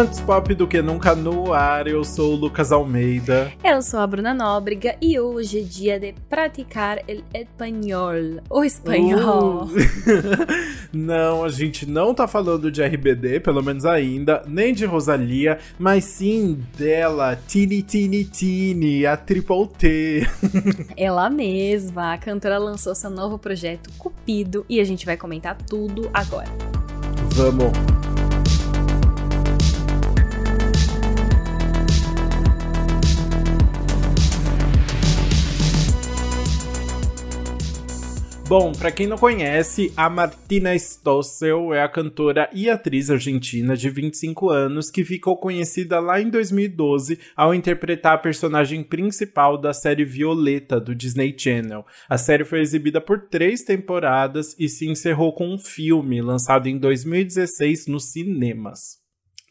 Antes pop do que nunca no ar, eu sou o Lucas Almeida. Eu sou a Bruna Nóbrega e hoje é dia de praticar el espanhol. O espanhol. Uh. não, a gente não tá falando de RBD, pelo menos ainda, nem de Rosalia, mas sim dela, Tini Tini Tini, a Triple T. Ela mesma, a cantora lançou seu novo projeto Cupido e a gente vai comentar tudo agora. Vamos! Bom, para quem não conhece, a Martina Stossel é a cantora e atriz argentina de 25 anos que ficou conhecida lá em 2012 ao interpretar a personagem principal da série Violeta do Disney Channel. A série foi exibida por três temporadas e se encerrou com um filme lançado em 2016 nos cinemas.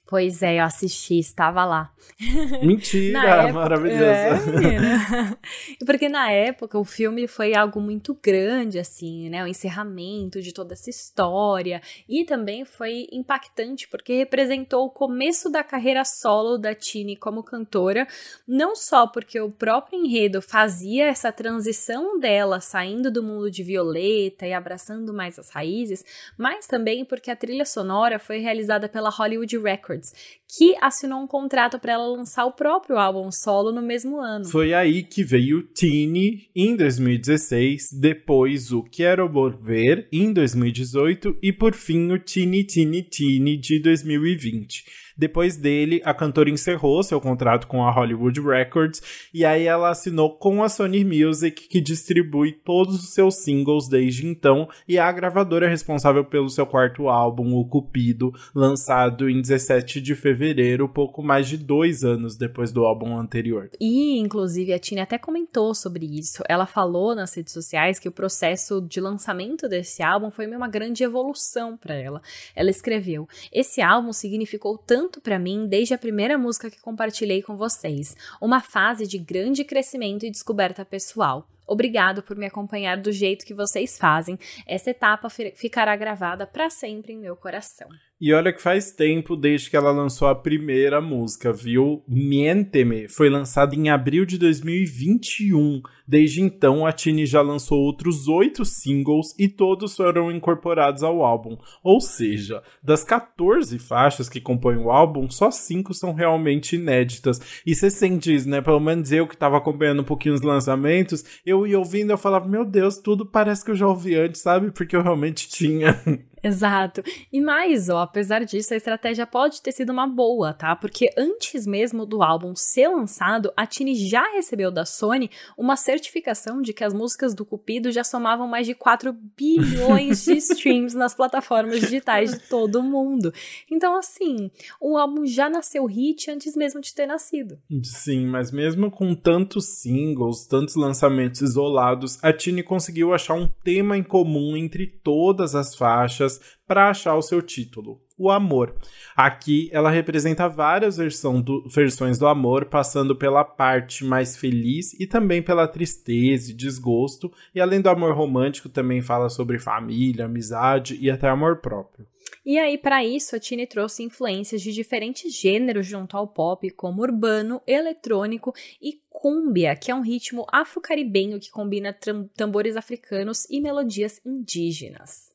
Pois é, eu assisti, estava lá. Mentira, época, maravilhosa. É, Porque na época o filme foi algo muito grande, assim, né? O encerramento de toda essa história. E também foi impactante, porque representou o começo da carreira solo da Tini como cantora. Não só porque o próprio enredo fazia essa transição dela saindo do mundo de Violeta e abraçando mais as raízes, mas também porque a trilha sonora foi realizada pela Hollywood Records Records, que assinou um contrato para ela lançar o próprio álbum solo no mesmo ano. Foi aí que veio Tini em 2016, depois o Quero Volver em 2018 e por fim o Tini Tini Tini de 2020. Depois dele, a cantora encerrou seu contrato com a Hollywood Records e aí ela assinou com a Sony Music, que distribui todos os seus singles desde então, e é a gravadora responsável pelo seu quarto álbum, O Cupido, lançado em 17 de fevereiro, pouco mais de dois anos depois do álbum anterior. E, inclusive, a Tina até comentou sobre isso. Ela falou nas redes sociais que o processo de lançamento desse álbum foi uma grande evolução para ela. Ela escreveu: Esse álbum significou tanto tanto para mim desde a primeira música que compartilhei com vocês, uma fase de grande crescimento e descoberta pessoal. Obrigado por me acompanhar do jeito que vocês fazem. Essa etapa ficará gravada para sempre em meu coração. E olha que faz tempo desde que ela lançou a primeira música, viu? Mienteme foi lançada em abril de 2021. Desde então, a Tini já lançou outros oito singles e todos foram incorporados ao álbum. Ou seja, das 14 faixas que compõem o álbum, só cinco são realmente inéditas. E você sente isso, né? Pelo menos eu que estava acompanhando um pouquinho os lançamentos, eu ia ouvindo, eu falava, meu Deus, tudo parece que eu já ouvi antes, sabe? Porque eu realmente tinha. Exato. E mais, ó, apesar disso, a estratégia pode ter sido uma boa, tá? Porque antes mesmo do álbum ser lançado, a Tini já recebeu da Sony uma certificação de que as músicas do Cupido já somavam mais de 4 bilhões de streams nas plataformas digitais de todo mundo. Então, assim, o álbum já nasceu hit antes mesmo de ter nascido. Sim, mas mesmo com tantos singles, tantos lançamentos isolados, a Tini conseguiu achar um tema em comum entre todas as faixas para achar o seu título, o amor. Aqui ela representa várias do, versões do amor, passando pela parte mais feliz e também pela tristeza e desgosto, e além do amor romântico, também fala sobre família, amizade e até amor próprio. E aí, para isso, a Tini trouxe influências de diferentes gêneros junto ao pop, como urbano, eletrônico e cumbia, que é um ritmo afro-caribenho que combina tambores africanos e melodias indígenas.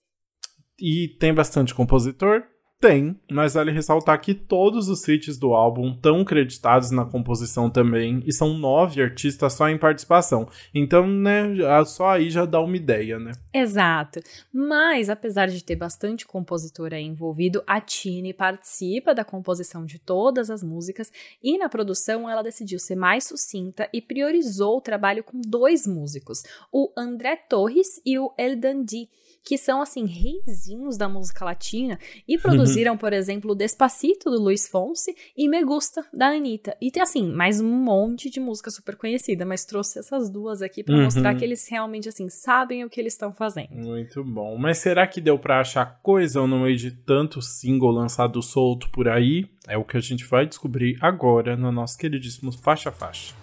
E tem bastante compositor? Tem, mas vale ressaltar que todos os feats do álbum estão creditados na composição também, e são nove artistas só em participação. Então, né, só aí já dá uma ideia, né? Exato. Mas, apesar de ter bastante compositor aí envolvido, a Tini participa da composição de todas as músicas e na produção ela decidiu ser mais sucinta e priorizou o trabalho com dois músicos, o André Torres e o El Dandi que são assim reizinhos da música latina e produziram, por exemplo, o Despacito do Luiz Fonsi e Me Gusta da Anitta. E tem assim, mais um monte de música super conhecida, mas trouxe essas duas aqui para uhum. mostrar que eles realmente assim sabem o que eles estão fazendo. Muito bom. Mas será que deu para achar coisa no meio de tanto single lançado solto por aí? É o que a gente vai descobrir agora no nosso queridíssimo Faixa Faixa.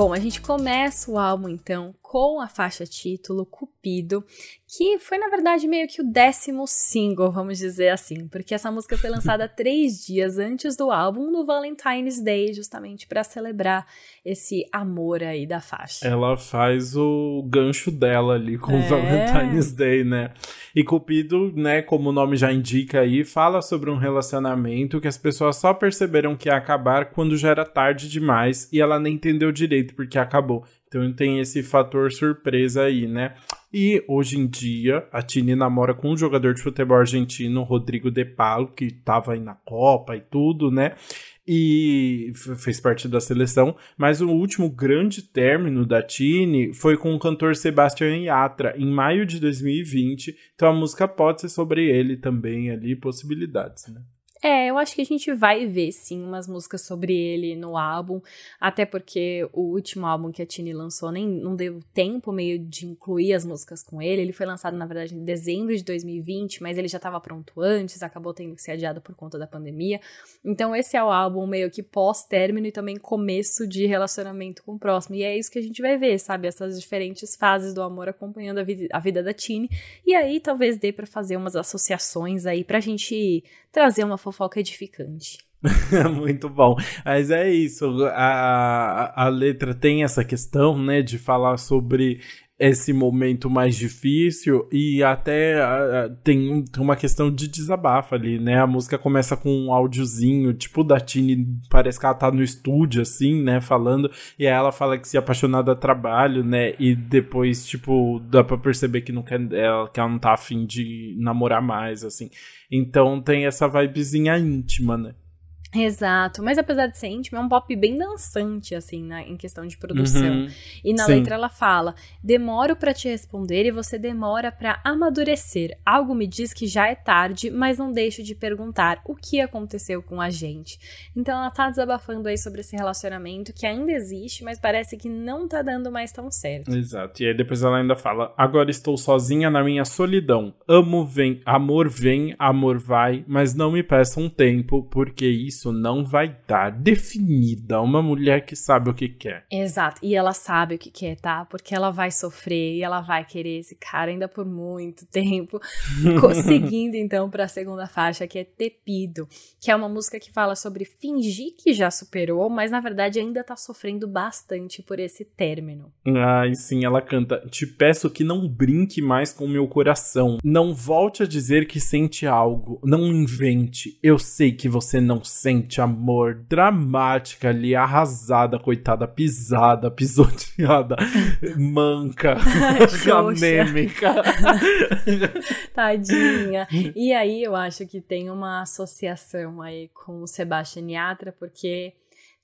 Bom, a gente começa o álbum então com a faixa título Cupido, que foi na verdade meio que o décimo single, vamos dizer assim, porque essa música foi lançada três dias antes do álbum, no Valentine's Day, justamente para celebrar esse amor aí da faixa. Ela faz o gancho dela ali com é. o Valentine's Day, né? E Cupido, né, como o nome já indica aí, fala sobre um relacionamento que as pessoas só perceberam que ia acabar quando já era tarde demais e ela nem entendeu direito porque acabou. Então tem esse fator surpresa aí, né? E hoje em dia, a Tini namora com um jogador de futebol argentino, Rodrigo De Palo, que estava aí na Copa e tudo, né? E fez parte da seleção. Mas o último grande término da Tini foi com o cantor Sebastian Yatra, em maio de 2020. Então a música pode ser sobre ele também ali, possibilidades, né? É, eu acho que a gente vai ver sim umas músicas sobre ele no álbum, até porque o último álbum que a Tini lançou nem não deu tempo meio de incluir as músicas com ele. Ele foi lançado na verdade em dezembro de 2020, mas ele já estava pronto antes, acabou tendo que ser adiado por conta da pandemia. Então esse é o álbum meio que pós-término e também começo de relacionamento com o próximo. E é isso que a gente vai ver, sabe? Essas diferentes fases do amor acompanhando a, vida, a vida da Tini. E aí talvez dê para fazer umas associações aí pra gente trazer uma fofoca edificante. Muito bom. Mas é isso. A, a letra tem essa questão, né, de falar sobre esse momento mais difícil e até uh, tem, tem uma questão de desabafo ali, né? A música começa com um áudiozinho, tipo da Tini, parece que ela tá no estúdio, assim, né? Falando, e aí ela fala que se apaixonar do trabalho, né? E depois, tipo, dá pra perceber que, não quer, ela, que ela não tá afim de namorar mais, assim. Então tem essa vibezinha íntima, né? Exato, mas apesar de ser íntimo, é um pop bem dançante, assim, na, em questão de produção. Uhum. E na Sim. letra ela fala: Demoro para te responder e você demora para amadurecer. Algo me diz que já é tarde, mas não deixo de perguntar o que aconteceu com a gente. Então ela tá desabafando aí sobre esse relacionamento que ainda existe, mas parece que não tá dando mais tão certo. Exato. E aí depois ela ainda fala: Agora estou sozinha na minha solidão. Amo vem, amor vem, amor vai, mas não me peça um tempo, porque isso isso não vai dar definida uma mulher que sabe o que quer. Exato, e ela sabe o que quer, tá? Porque ela vai sofrer e ela vai querer esse cara ainda por muito tempo. Seguindo então para a segunda faixa, que é Tepido, que é uma música que fala sobre fingir que já superou, mas na verdade ainda tá sofrendo bastante por esse término. Ai, sim, ela canta: Te peço que não brinque mais com meu coração. Não volte a dizer que sente algo. Não invente. Eu sei que você não sente sente amor, dramática ali, arrasada, coitada, pisada, pisoteada, manca, anêmica. Tadinha. E aí eu acho que tem uma associação aí com o Sebastian Yatra, porque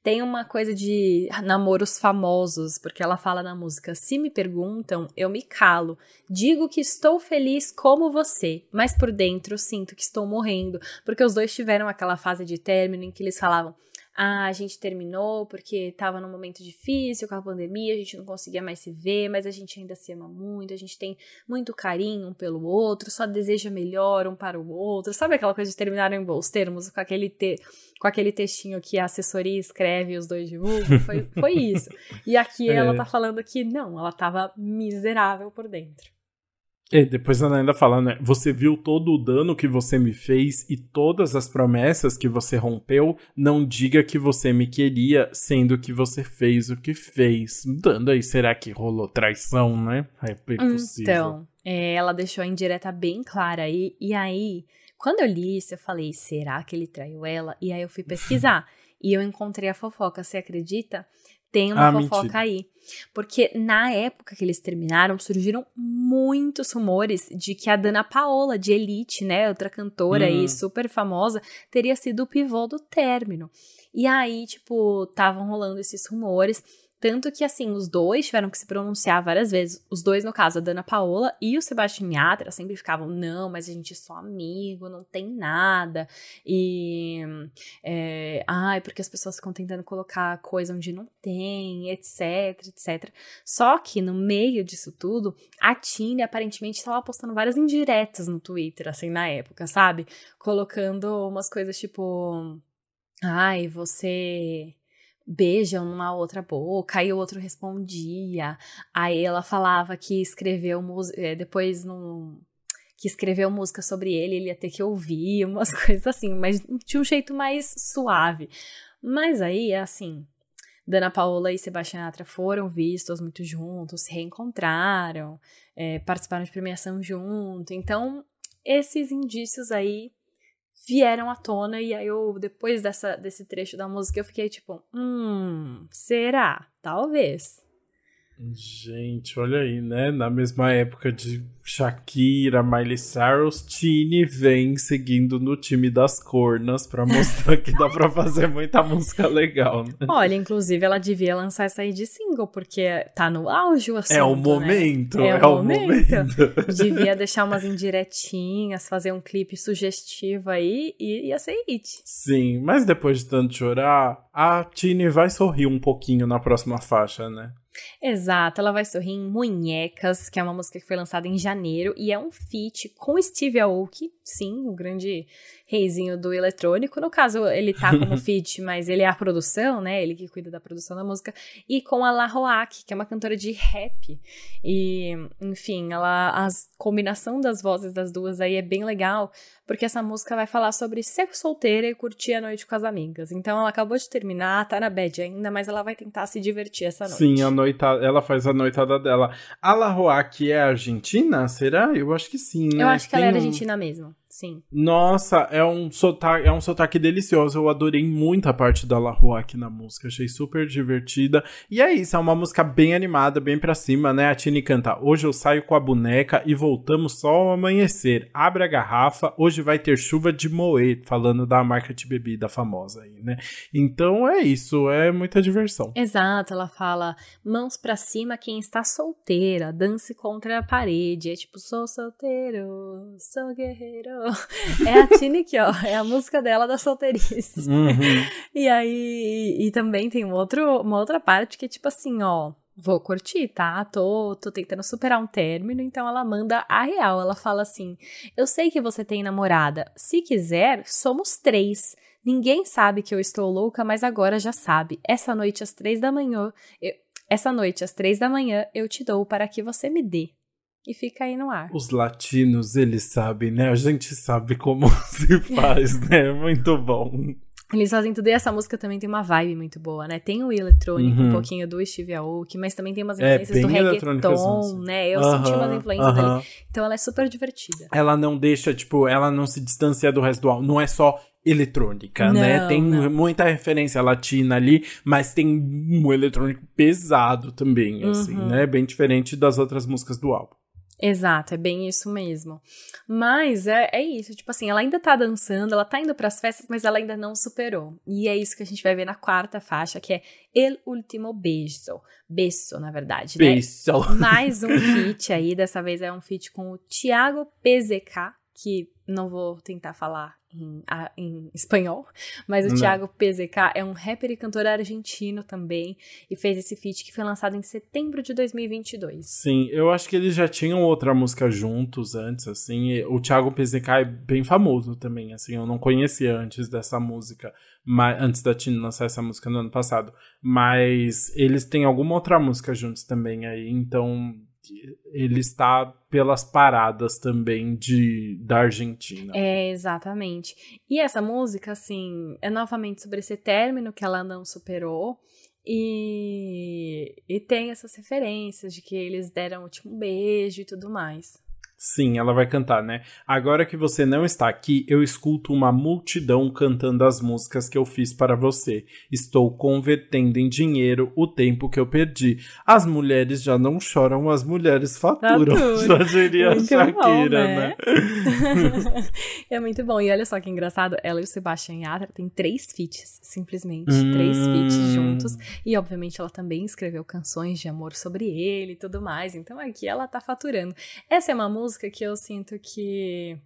tem uma coisa de namoros famosos, porque ela fala na música: Se me perguntam, eu me calo. Digo que estou feliz como você, mas por dentro sinto que estou morrendo. Porque os dois tiveram aquela fase de término em que eles falavam: ah, a gente terminou porque estava num momento difícil com a pandemia, a gente não conseguia mais se ver, mas a gente ainda se ama muito, a gente tem muito carinho um pelo outro, só deseja melhor um para o outro. Sabe aquela coisa de terminar em bons termos, com aquele, te, com aquele textinho que a assessoria escreve e os dois divulgam? Foi, foi isso. E aqui é. ela tá falando que não, ela tava miserável por dentro. E depois ela ainda fala, né? Você viu todo o dano que você me fez e todas as promessas que você rompeu. Não diga que você me queria, sendo que você fez o que fez. Dando aí, será que rolou traição, né? É possível. Então, é, ela deixou a indireta bem clara aí. E aí, quando eu li isso, eu falei, será que ele traiu ela? E aí eu fui pesquisar. e eu encontrei a fofoca, você acredita? Tem uma ah, fofoca mentira. aí. Porque na época que eles terminaram, surgiram muitos rumores de que a Dana Paola, de Elite, né, outra cantora aí uhum. super famosa, teria sido o pivô do término. E aí, tipo, estavam rolando esses rumores. Tanto que, assim, os dois tiveram que se pronunciar várias vezes. Os dois, no caso, a Dana Paola e o Sebastião Yatra, sempre ficavam, não, mas a gente é só amigo, não tem nada. E, é, ai, porque as pessoas ficam tentando colocar coisa onde não tem, etc, etc. Só que, no meio disso tudo, a Tine aparentemente estava postando várias indiretas no Twitter, assim, na época, sabe? Colocando umas coisas tipo, ai, você beijam numa outra boca, aí o outro respondia. Aí ela falava que escreveu música, eh, depois não que escreveu música sobre ele, ele ia ter que ouvir, umas coisas assim, mas de um jeito mais suave. Mas aí, assim, Dana Paola e Sebastião Yatra foram vistos muito juntos, se reencontraram, é, participaram de premiação junto. Então, esses indícios aí vieram à tona e aí eu, depois dessa, desse trecho da música, eu fiquei tipo, hum, será? Talvez. Gente, olha aí, né? Na mesma época de Shakira, Miley Cyrus, Tini vem seguindo no time das cornas pra mostrar que dá pra fazer muita música legal, né? Olha, inclusive ela devia lançar essa aí de single, porque tá no auge o assunto, É o momento, né? é, é, o momento. momento. devia deixar umas indiretinhas, fazer um clipe sugestivo aí e ia ser hit. Sim, mas depois de tanto chorar, a Tini vai sorrir um pouquinho na próxima faixa, né? Exato, ela vai sorrir em Munhecas, que é uma música que foi lançada em janeiro e é um feat com Steve Aoki, sim, o grande reizinho do eletrônico. No caso, ele tá como feat, mas ele é a produção, né? Ele que cuida da produção da música. E com a La Roak, que é uma cantora de rap. E, enfim, ela, a combinação das vozes das duas aí é bem legal, porque essa música vai falar sobre ser solteira e curtir a noite com as amigas. Então ela acabou de terminar, tá na bad ainda, mas ela vai tentar se divertir essa noite. Sim, a noitada, ela faz a noitada dela. A La Roak é argentina? Será? Eu acho que sim. Né? Eu acho que Tem ela é um... argentina mesmo. Sim. Nossa, é um sotaque, é um sotaque delicioso. Eu adorei muito a parte da La Rua aqui na música. Achei super divertida. E é isso, é uma música bem animada, bem pra cima, né? A Tini canta: Hoje eu saio com a boneca e voltamos só ao amanhecer. Abre a garrafa, hoje vai ter chuva de moer. Falando da marca de bebida famosa aí, né? Então é isso, é muita diversão. Exato, ela fala: mãos pra cima quem está solteira, dance contra a parede. É tipo, sou solteiro, sou guerreiro. É a Tini aqui, ó. É a música dela da solteirice. Uhum. E aí, e também tem um outro, uma outra parte que é tipo assim, ó. Vou curtir, tá? Tô, tô tentando superar um término, então ela manda a real. Ela fala assim: Eu sei que você tem namorada. Se quiser, somos três. Ninguém sabe que eu estou louca, mas agora já sabe. Essa noite às três da manhã, eu, essa noite às três da manhã eu te dou para que você me dê e fica aí no ar. Os latinos, eles sabem, né? A gente sabe como se faz, né? Muito bom. Eles fazem tudo e essa música também tem uma vibe muito boa, né? Tem o eletrônico, Uhum. um pouquinho do Steve Aoki, mas também tem umas É, influências do bem eletrônicas, reggaeton, né? Eu senti umas influências aham. dali. Então ela é super divertida. Ela não deixa, tipo, ela não se distancia do resto do álbum. Não é só eletrônica, Não, né? Tem não. muita referência latina ali, mas tem um eletrônico pesado também, assim, Uhum. né? Bem diferente das outras músicas do álbum. Exato, é bem isso mesmo. Mas é, é isso, tipo assim, ela ainda tá dançando, ela tá indo pras festas, mas ela ainda não superou. E é isso que a gente vai ver na quarta faixa, que é El Último Beijo. Beijo, na verdade, né? Beijo. Mais um feat aí, dessa vez é um feat com o Thiago PZK, que não vou tentar falar em, em espanhol, mas o Não. Thiago PZK é um rapper e cantor argentino também, e fez esse feat que foi lançado em setembro de 2022. Sim, eu acho que eles já tinham outra música juntos antes, assim. O Thiago PZK é bem famoso também, assim. Eu não conhecia antes dessa música, mas, antes da Tina lançar essa música no ano passado. Mas eles têm alguma outra música juntos também aí, então ele está pelas paradas também de da Argentina. É, exatamente. E essa música, assim, é novamente sobre esse término que ela não superou. E, e tem essas referências de que eles deram o último beijo e tudo mais. Sim, ela vai cantar, né? Agora que você não está aqui, eu escuto uma multidão cantando as músicas que eu fiz para você. Estou convertendo em dinheiro o tempo que eu perdi. As mulheres já não choram, as mulheres faturam. Faturam. Já diria a Muito Shakira, bom, né? né? é muito bom. E olha só que engraçado, ela e o Sebastian Yatra têm três feats, simplesmente. Três feats Hum. juntos. E obviamente ela também escreveu canções de amor sobre ele e tudo mais. Então aqui ela tá faturando. Essa é uma música que eu sinto que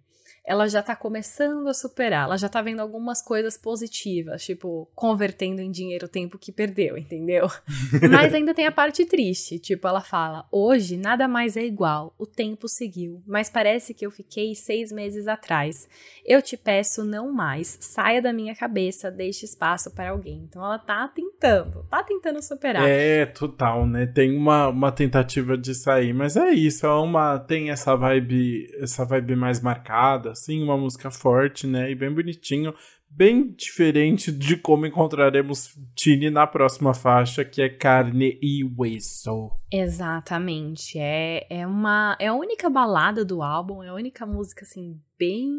ela já tá começando a superar, ela já tá vendo algumas coisas positivas, tipo, convertendo em dinheiro o tempo que perdeu, entendeu? Mas ainda tem a parte triste, tipo, ela fala: hoje nada mais é igual, o tempo seguiu, mas parece que eu fiquei seis meses atrás. Eu te peço não mais, saia da minha cabeça, deixe espaço para alguém. Então ela tá tentando tá tentando superar. É, total, né? Tem uma, uma tentativa de sair, mas é isso, é uma tem essa vibe, essa vibe mais marcada, assim, uma música forte, né? E bem bonitinho, bem diferente de como encontraremos Tini na próxima faixa, que é Carne e Hueso. Exatamente. É, é uma é a única balada do álbum, é a única música assim bem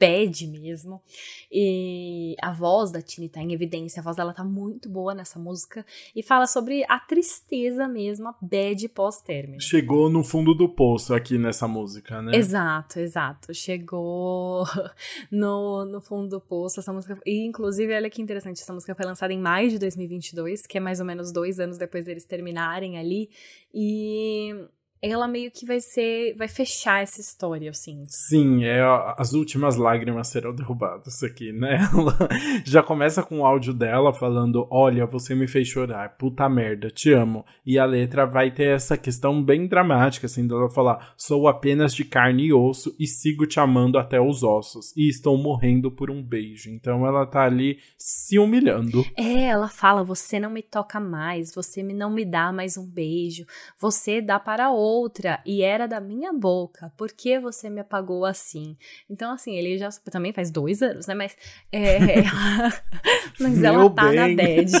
bad mesmo. E a voz da Tini tá em evidência, a voz dela tá muito boa nessa música e fala sobre a tristeza mesmo, a bad pós-término. Chegou no fundo do poço aqui nessa música, né? Exato, exato. Chegou no, no fundo do poço essa música. E inclusive, olha que interessante, essa música foi lançada em maio de 2022, que é mais ou menos dois anos depois deles terminarem ali. E ela meio que vai ser, vai fechar essa história, assim. Sim, é as últimas lágrimas serão derrubadas aqui, né? Ela já começa com o áudio dela falando: "Olha, você me fez chorar, puta merda, te amo". E a letra vai ter essa questão bem dramática assim, dela falar: "Sou apenas de carne e osso e sigo te amando até os ossos e estou morrendo por um beijo". Então ela tá ali se humilhando. É, ela fala: "Você não me toca mais, você não me dá mais um beijo, você dá para outro outra e era da minha boca. Por que você me apagou assim? Então, assim, ele já também faz dois anos, né? Mas, é, ela, mas ela tá bem. na bad.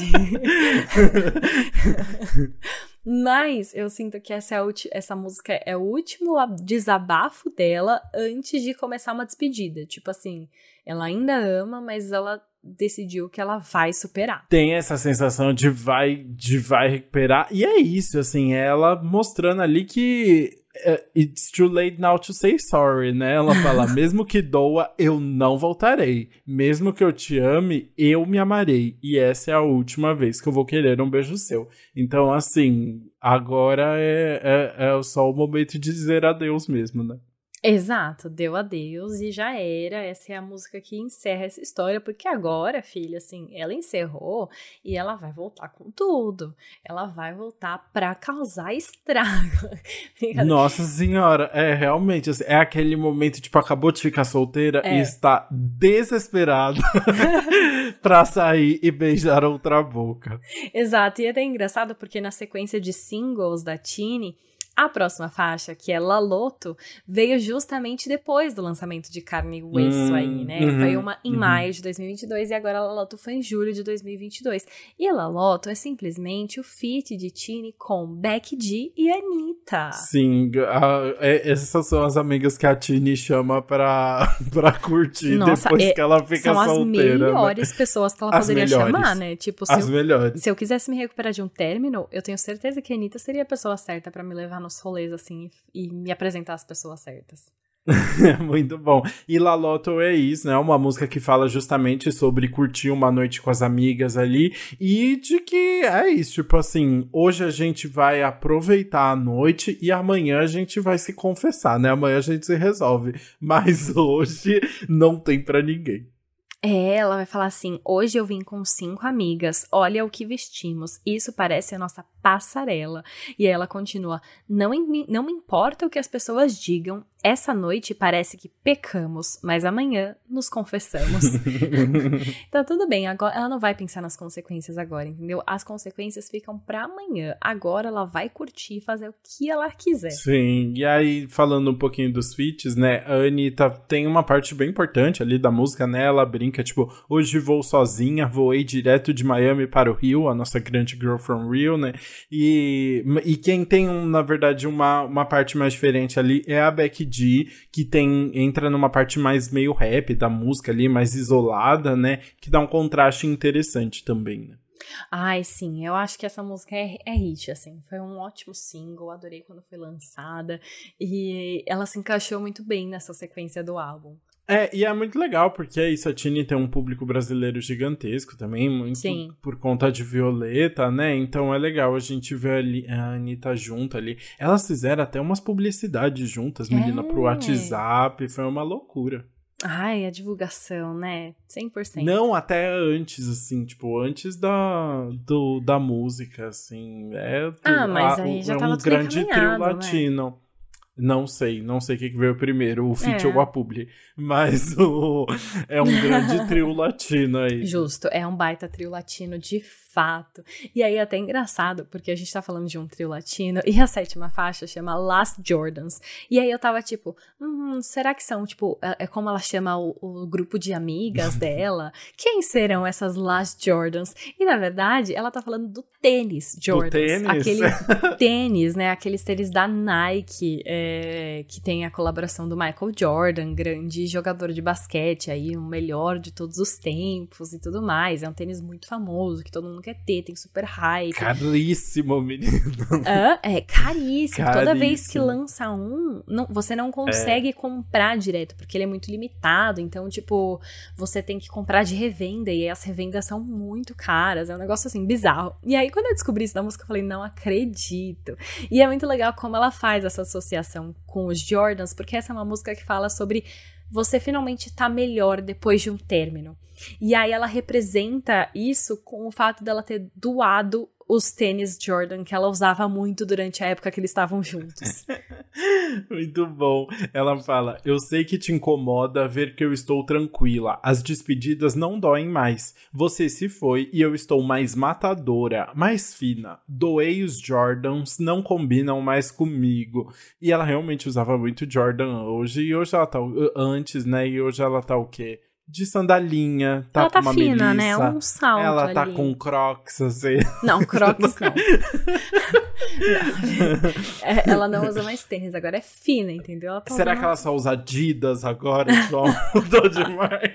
Mas eu sinto que essa, é essa música é o último desabafo dela antes de começar uma despedida. Tipo assim, ela ainda ama, mas ela decidiu que ela vai superar. Tem essa sensação de vai, de vai recuperar. E é isso, assim, ela mostrando ali que uh, it's too late now to say sorry, né? Ela fala, mesmo que doa, eu não voltarei. Mesmo que eu te ame, eu me amarei. E essa é a última vez que eu vou querer um beijo seu. Então, assim, agora é, é, é só o momento de dizer adeus mesmo, né? Exato, deu adeus e já era. Essa é a música que encerra essa história, porque agora, filha, assim, ela encerrou e ela vai voltar com tudo. Ela vai voltar pra causar estrago. Nossa senhora, é realmente, assim, é aquele momento, tipo, acabou de ficar solteira é. e está desesperada pra sair e beijar outra boca. Exato, e é até engraçado porque na sequência de singles da Tini a próxima faixa, que é Laloto, veio justamente depois do lançamento de Carne e Hueso hum, aí, né? Uhum, foi uma em uhum. maio de 2022 e agora Laloto foi em julho de 2022. E Laloto é simplesmente o feat de Tini com Becky G e Anitta. Sim, a, é, essas são as amigas que a Tini chama pra, pra curtir Nossa, depois é, que ela fica são solteira. São as melhores né? pessoas que ela as poderia melhores. chamar, né? Tipo, se as eu, melhores. Se eu quisesse me recuperar de um término, eu tenho certeza que a Anitta seria a pessoa certa para me levar nos rolês, assim, e me apresentar as pessoas certas. Muito bom. E La Loto é isso, né? Uma música que fala justamente sobre curtir uma noite com as amigas ali e de que é isso, tipo assim, hoje a gente vai aproveitar a noite e amanhã a gente vai se confessar, né? Amanhã a gente se resolve, mas hoje não tem para ninguém. É, ela vai falar assim: hoje eu vim com cinco amigas, olha o que vestimos, isso parece a nossa passarela. E ela continua: não, não me importa o que as pessoas digam, essa noite parece que pecamos, mas amanhã nos confessamos. então tudo bem, agora ela não vai pensar nas consequências agora, entendeu? As consequências ficam para amanhã. Agora ela vai curtir e fazer o que ela quiser. Sim, e aí falando um pouquinho dos feats, né? A Anitta tem uma parte bem importante ali da música, né? Ela brinca, tipo, hoje vou sozinha, voei direto de Miami para o Rio, a nossa grande girl from Rio, né? E, e quem tem, um, na verdade, uma, uma parte mais diferente ali é a Becky G, que tem entra numa parte mais meio rap da música ali, mais isolada, né? Que dá um contraste interessante também, né? Ai, sim, eu acho que essa música é, é hit, assim. Foi um ótimo single, adorei quando foi lançada. E ela se encaixou muito bem nessa sequência do álbum. É, e é muito legal, porque é isso, a Tini tem um público brasileiro gigantesco também, muito Sim. por conta de Violeta, né? Então é legal a gente ver a Anitta junto ali. Elas fizeram até umas publicidades juntas, menina, é. pro WhatsApp, foi uma loucura. Ai, a divulgação, né? 100%. Não, até antes, assim, tipo, antes da, do, da música, assim. É, ah, mas aí já é tava um grande trio latino. Né? Não sei, não sei o que veio primeiro, o Fit é. ou a Publi. Mas o, é um grande trio latino aí. Justo, é um baita trio latino de fato. E aí é até engraçado, porque a gente tá falando de um trio latino e a sétima faixa chama Last Jordans. E aí eu tava tipo, hum, será que são, tipo, é, é como ela chama o, o grupo de amigas dela? Quem serão essas Last Jordans? E na verdade, ela tá falando do tênis Jordans. Do tênis? Aquele tênis, né? Aqueles tênis da Nike, é, que tem a colaboração do Michael Jordan, grande jogador de basquete aí, o melhor de todos os tempos e tudo mais. É um tênis muito famoso, que todo mundo quer ter, tem super hype. Caríssimo, menino. Ah, é, caríssimo. caríssimo. Toda vez que lança um, não, você não consegue é. comprar direto, porque ele é muito limitado. Então, tipo, você tem que comprar de revenda, e as revendas são muito caras. É um negócio assim, bizarro. E aí, quando eu descobri isso da música, eu falei, não acredito. E é muito legal como ela faz essa associação com os Jordans, porque essa é uma música que fala sobre você finalmente tá melhor depois de um término. E aí ela representa isso com o fato dela ter doado os tênis Jordan que ela usava muito durante a época que eles estavam juntos. muito bom. Ela fala: Eu sei que te incomoda ver que eu estou tranquila. As despedidas não doem mais. Você se foi e eu estou mais matadora, mais fina. Doei os Jordans, não combinam mais comigo. E ela realmente usava muito Jordan hoje. E hoje ela tá. Antes, né? E hoje ela tá o quê? De sandalinha, tá ela tá fina, né? melissa. né? Um salto Ela tá ali. com crocs, assim. Não, crocs não. não. É, ela não usa mais tênis, agora é fina, entendeu? Tá Será que ela só usa Adidas agora, João? Mudou demais.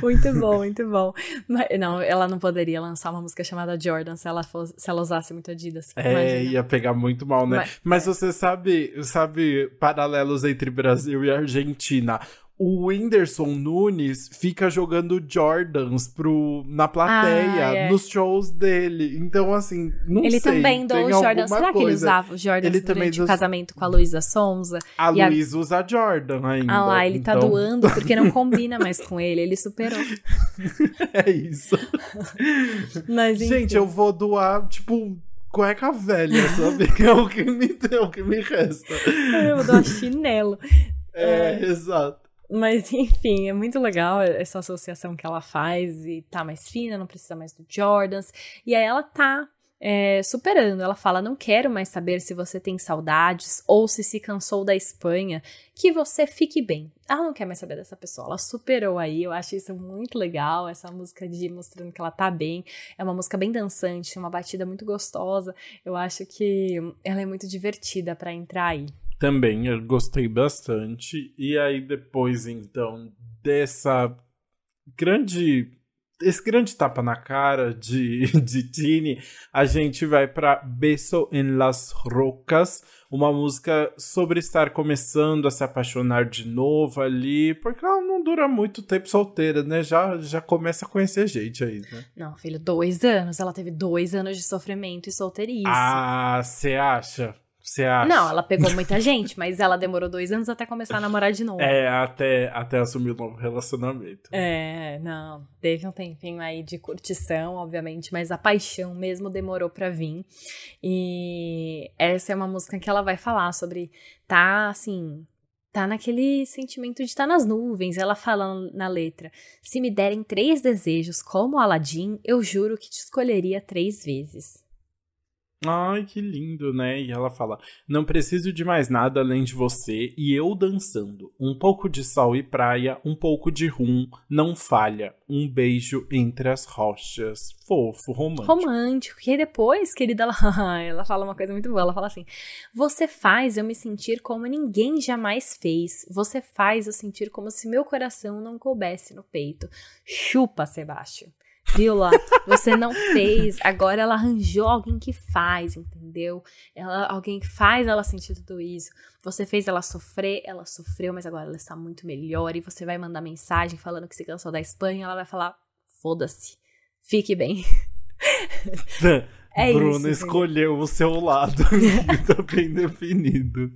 muito bom, muito bom. Mas, não, ela não poderia lançar uma música chamada Jordan se ela, fosse, se ela usasse muito Adidas. É, imagina. ia pegar muito mal, né? Mas, Mas você sabe, sabe paralelos entre Brasil e Argentina o Whindersson Nunes fica jogando Jordans pro, na plateia, ah, é. nos shows dele. Então, assim, não ele sei. Ele também deu os Jordans. Será coisa. que ele usava os Jordans ele também o casamento com a Luísa Sonza? A Luísa a... usa Jordan ainda. Ah lá, ele tá então... tá doando porque não combina mais com ele. Ele superou. é isso. Mas, Gente, eu vou doar, tipo cueca velha, sabe? é o que me, é o que me resta. Eu vou dar chinelo. É, é, exato. Mas, enfim, é muito legal essa associação que ela faz e tá mais fina, não precisa mais do Jordans. E aí ela tá é, superando. Ela fala: Não quero mais saber se você tem saudades ou se se cansou da Espanha, que você fique bem. Ela não quer mais saber dessa pessoa. Ela superou aí. Eu acho isso muito legal. Essa música de mostrando que ela tá bem. É uma música bem dançante, uma batida muito gostosa. Eu acho que ela é muito divertida para entrar aí. Também, eu gostei bastante. E aí, depois, então, dessa grande. Esse grande tapa na cara de, de Tini, a gente vai para Beso en las Rocas, uma música sobre estar começando a se apaixonar de novo ali, porque ela não dura muito tempo solteira, né? Já, já começa a conhecer gente aí, né? Não, filho, dois anos. Ela teve dois anos de sofrimento e solteirice. Ah, você acha? Você acha? Não, ela pegou muita gente, mas ela demorou dois anos até começar a namorar de novo. É, até, até assumir um novo relacionamento. É, não. Teve um tempinho aí de curtição, obviamente, mas a paixão mesmo demorou pra vir. E essa é uma música que ela vai falar sobre tá, assim, tá naquele sentimento de estar tá nas nuvens. Ela fala na letra: Se me derem três desejos como Aladim, eu juro que te escolheria três vezes. Ai, que lindo, né? E ela fala: Não preciso de mais nada além de você e eu dançando. Um pouco de sol e praia, um pouco de rum, não falha. Um beijo entre as rochas. Fofo, romântico. Romântico. E aí depois, querida, ela, ela fala uma coisa muito boa. Ela fala assim: Você faz eu me sentir como ninguém jamais fez. Você faz eu sentir como se meu coração não coubesse no peito. Chupa, Sebastião. Viu lá? Você não fez, agora ela arranjou alguém que faz, entendeu? Ela, alguém que faz ela sentir tudo isso. Você fez ela sofrer, ela sofreu, mas agora ela está muito melhor. E você vai mandar mensagem falando que se cansou da Espanha, ela vai falar: foda-se, fique bem. É Bruna isso, escolheu o seu lado, que tá bem definido.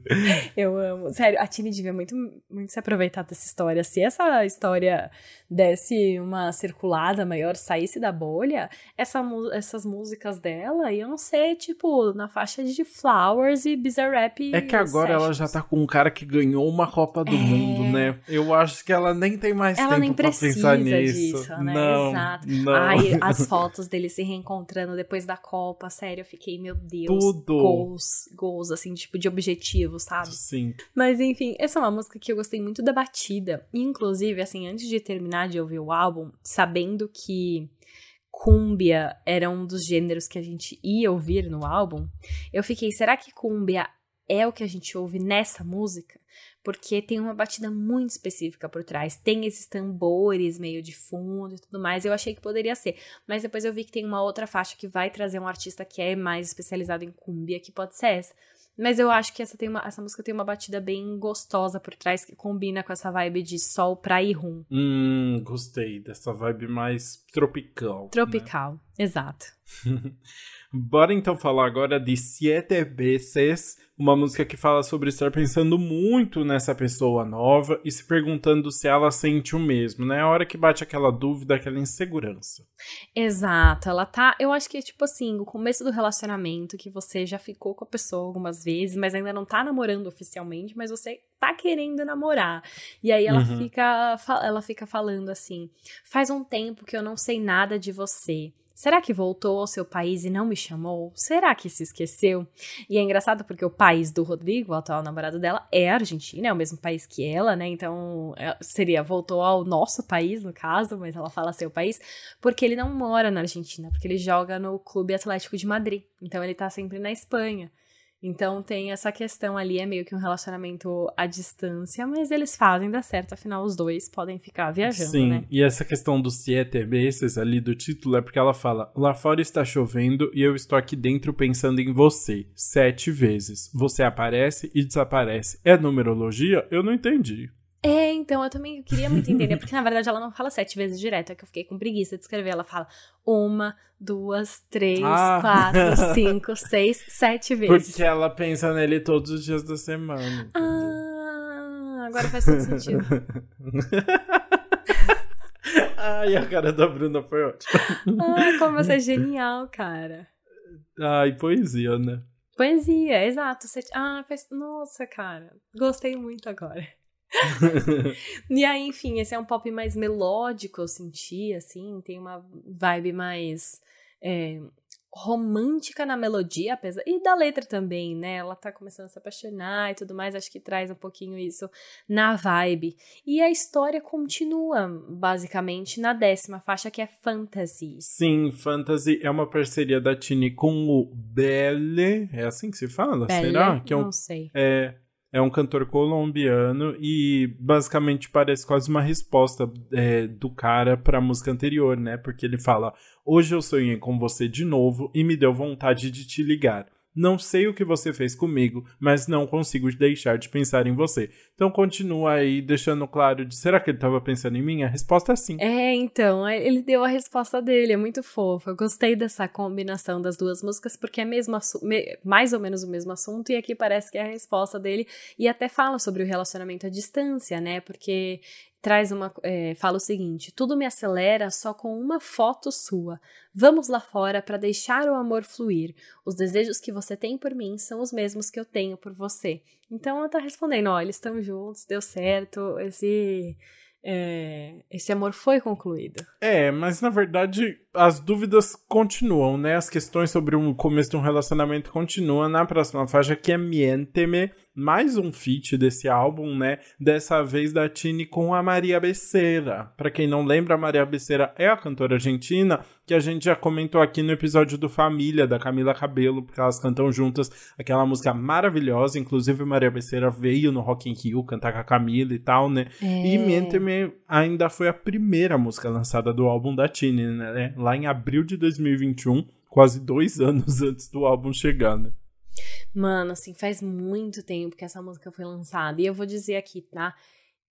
Eu amo. Sério, a Tini devia muito, muito se aproveitar dessa história. Se essa história desse uma circulada maior, saísse da bolha, essa, essas músicas dela iam ser, tipo, na faixa de Flowers e Bizarrap. É que agora Sessions. ela já tá com um cara que ganhou uma Copa do É. Mundo, né? Eu acho que ela nem tem mais Ela tempo nem pra precisa pensar nisso. disso, né? Não, Exato. não. Ai, as fotos dele se reencontrando depois da Copa, sério, eu fiquei, meu Deus. Tudo. Goals, goals, assim, tipo, de objetivo, sabe? Sim. Mas enfim, essa é uma música que eu gostei muito da batida. E, inclusive, assim, antes de terminar de ouvir o álbum, sabendo que cúmbia era um dos gêneros que a gente ia ouvir no álbum, eu fiquei, será que cúmbia é o que a gente ouve nessa música? Porque tem uma batida muito específica por trás, tem esses tambores meio de fundo e tudo mais. Eu achei que poderia ser, mas depois eu vi que tem uma outra faixa que vai trazer um artista que é mais especializado em cúmbia, que pode ser essa. Mas eu acho que essa, tem uma, essa música tem uma batida bem gostosa por trás, que combina com essa vibe de sol, praia e rum. Hum, gostei dessa vibe mais tropical. né? Exato. Bora então falar agora de Siete Veces, uma música que fala sobre estar pensando muito nessa pessoa nova e se perguntando se ela sente o mesmo, né? A hora que bate aquela dúvida, aquela insegurança. Exato, ela tá. Eu acho que é tipo assim, o começo do relacionamento, que você já ficou com a pessoa algumas vezes, mas ainda não tá namorando oficialmente, mas você tá querendo namorar. E aí ela Uhum. fica. Ela fica falando assim: faz um tempo que eu não sei nada de você. Será que voltou ao seu país e não me chamou? Será que se esqueceu? E é engraçado porque o país do Rodrigo, o atual namorado dela, é a Argentina, é o mesmo país que ela, né? Então é- seria voltou ao nosso país, no caso, mas ela fala seu país, porque ele não mora na Argentina, porque ele joga no Clube Atlético de Madrid. Então ele tá sempre na Espanha. Então tem essa questão ali, é meio que um relacionamento à distância, mas eles fazem dar certo, afinal os dois podem ficar viajando, Sim, né? e essa questão do Siete Veces ali do título é porque ela fala: lá fora está chovendo e eu estou aqui dentro pensando em você. Sete vezes. Você aparece e desaparece. É numerologia? Eu não entendi. É, então eu também queria muito entender, porque na verdade ela não fala sete vezes direto, é que eu fiquei com preguiça de escrever. Ela fala uma, duas, três, Ah. quatro, cinco, seis, sete vezes. Porque ela pensa nele todos os dias da semana. Ah, agora faz todo sentido. Ai, a cara da Bruna foi ótima. Ah, como você é genial, cara. Ai, poesia, né? Poesia, exato. Você- Ah, faz... nossa, cara. Gostei muito agora. E aí, enfim, esse é um pop mais melódico, eu senti, assim, tem uma vibe mais é, romântica na melodia, apesar. E da letra também, né? Ela tá começando a se apaixonar e tudo mais, acho que traz um pouquinho isso na vibe. E a história continua, basicamente, na décima faixa, que é Fantasies. Sim, Fantasy é uma parceria da Tini com o Belle. É assim que se fala? Belle? Será? Que é um Não sei. É, é um cantor colombiano e basicamente parece quase uma resposta é, do cara pra música anterior, né? Porque ele fala: Hoje eu sonhei com você de novo e me deu vontade de te ligar. Não sei o que você fez comigo, mas não consigo deixar de pensar em você. Então continua aí deixando claro de será que ele tava pensando em mim? A resposta é sim. É, então, ele deu a resposta dele, é muito fofo. Eu gostei dessa combinação das duas músicas, porque é mesmo mais ou menos o mesmo assunto, e aqui parece que é a resposta dele. E até fala sobre o relacionamento à distância, né? Porque traz uma. é, fala o seguinte: tudo me acelera só com uma foto sua. Vamos lá fora para deixar o amor fluir. Os desejos que você tem por mim são os mesmos que eu tenho por você. Então ela tá respondendo: ó, eles estão juntos, deu certo, esse. é, esse amor foi concluído. É, mas na verdade as dúvidas continuam, né? As questões sobre o começo de um relacionamento continuam na próxima faixa, que é Miénteme, mais um feat desse álbum, né? Dessa vez da Tini com a Maria Becerra. Pra quem não lembra, a Maria Becerra é a cantora argentina que a gente já comentou aqui no episódio do Família, da Camila Cabello, porque elas cantam juntas aquela música maravilhosa. Inclusive, Maria Becerra veio no Rock in Rio cantar com a Camila e tal, né? É. E Miénteme ainda foi a primeira música lançada do álbum da Tini, né? Lá em abril de 2021, quase dois anos antes do álbum chegar, né? Mano, assim, faz muito tempo que essa música foi lançada. E eu vou dizer aqui, tá?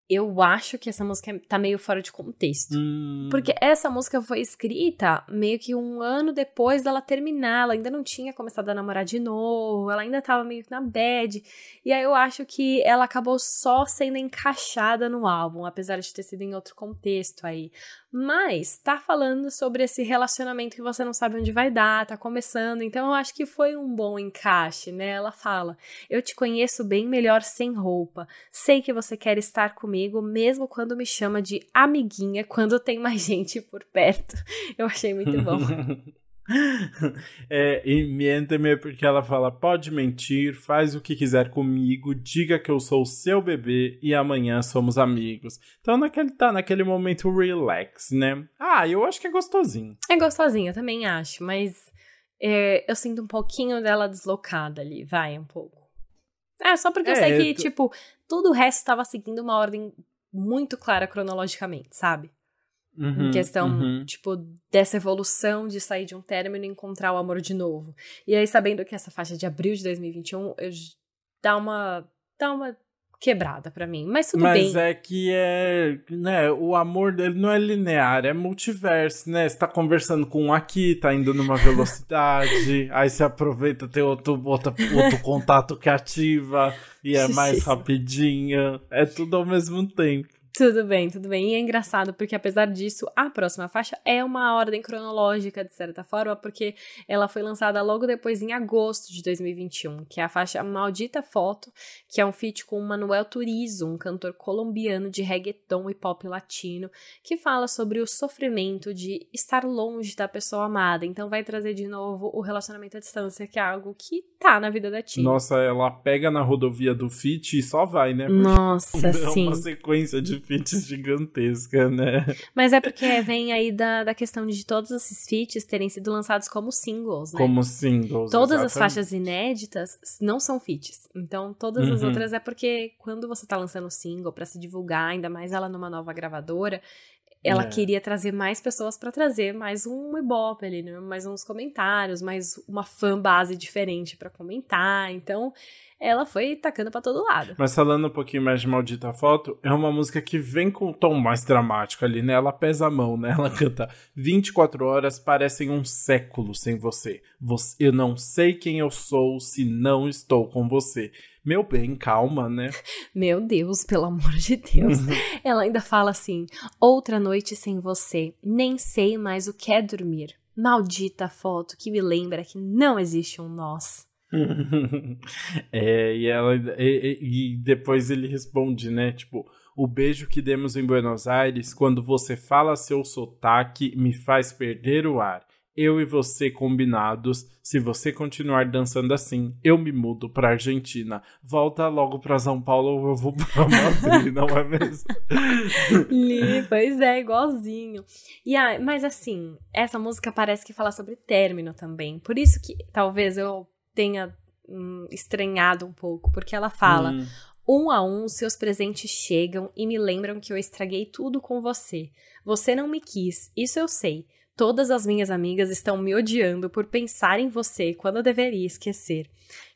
eu acho que essa música tá meio fora de contexto. Hum, Porque essa música foi escrita meio que um ano depois dela terminar. Ela ainda não tinha começado a namorar de novo, ela ainda tava meio que na bad. E aí eu acho que ela acabou só sendo encaixada no álbum, apesar de ter sido em outro contexto aí. Mas tá falando sobre esse relacionamento que você não sabe onde vai dar, tá começando. Então eu acho que foi um bom encaixe, né? Ela fala: Eu te conheço bem melhor sem roupa. Sei que você quer estar comigo, mesmo quando me chama de amiguinha, quando tem mais gente por perto. Eu achei muito bom. é, e miente-me porque ela fala: pode mentir, faz o que quiser comigo, diga que eu sou seu bebê e amanhã somos amigos. Então naquele, tá naquele momento relax, né? Ah, eu acho que é gostosinho. É gostosinho, eu também acho, mas é, eu sinto um pouquinho dela deslocada ali, vai um pouco. É, só porque eu É, sei que, tu- tipo, tudo o resto estava seguindo uma ordem muito clara cronologicamente, sabe? Uhum, em questão, uhum. tipo, dessa evolução de sair de um término e encontrar o amor de novo. E aí, sabendo que essa faixa de abril de 2021 eu, dá uma dá uma quebrada pra mim. Mas tudo Mas bem. é que é, né, o amor dele não é linear, é multiverso, né? Você tá conversando com um aqui, tá indo numa velocidade, aí você aproveita, tem outro, outro, outro contato que ativa e é mais Isso. rapidinho. É tudo ao mesmo tempo. Tudo bem, tudo bem. E é engraçado porque, apesar disso, a próxima faixa é uma ordem cronológica, de certa forma, porque ela foi lançada logo depois, em agosto de 2021, que é a faixa Maldita Foto, que é um feat com o Manuel Turizo, um cantor colombiano de reggaeton e pop latino, que fala sobre o sofrimento de estar longe da pessoa amada. Então vai trazer de novo o relacionamento à distância, que é algo que tá na vida da Tina. Nossa, ela pega na rodovia do Fit e só vai, né? Nossa, é sim. uma sequência de feats gigantesca, né? Mas é porque vem aí da, da questão de todos esses feats terem sido lançados como singles, né? Como singles. Todas as exatamente. faixas inéditas não são feats. Então, todas as Uhum. outras é porque quando você tá lançando single pra se divulgar, ainda mais ela numa nova gravadora, ela É. queria trazer mais pessoas pra trazer mais um ibope ali, né? mais uns comentários, mais uma fã base diferente pra comentar. Então, ela foi tacando pra todo lado. Mas falando um pouquinho mais de Maldita Foto, é uma música que vem com um tom mais dramático ali, né? Ela pesa a mão, né? Ela canta 24 horas parecem um século sem você. você. Eu não sei quem eu sou se não estou com você. Meu bem, calma, né? Meu Deus, pelo amor de Deus. Ela ainda fala assim: outra noite sem você, nem sei mais o que é dormir. Maldita foto que me lembra que não existe um nós. é, e ela e, e- depois ele responde, né? Tipo, o beijo que demos em Buenos Aires, quando você fala seu sotaque, me faz perder o ar. Eu e você combinados, se você continuar dançando assim, eu me mudo pra Argentina. Volta logo pra São Paulo, eu vou pra Madrid, não é mesmo? Li, pois é, igualzinho. E ah, mas assim, essa música parece que fala sobre término também. Por isso que talvez eu tenha hum, estranhado um pouco, porque ela fala. Hum. Um a um, seus presentes chegam e me lembram que eu estraguei tudo com você. Você não me quis, isso eu sei. Todas as minhas amigas estão me odiando por pensar em você quando eu deveria esquecer.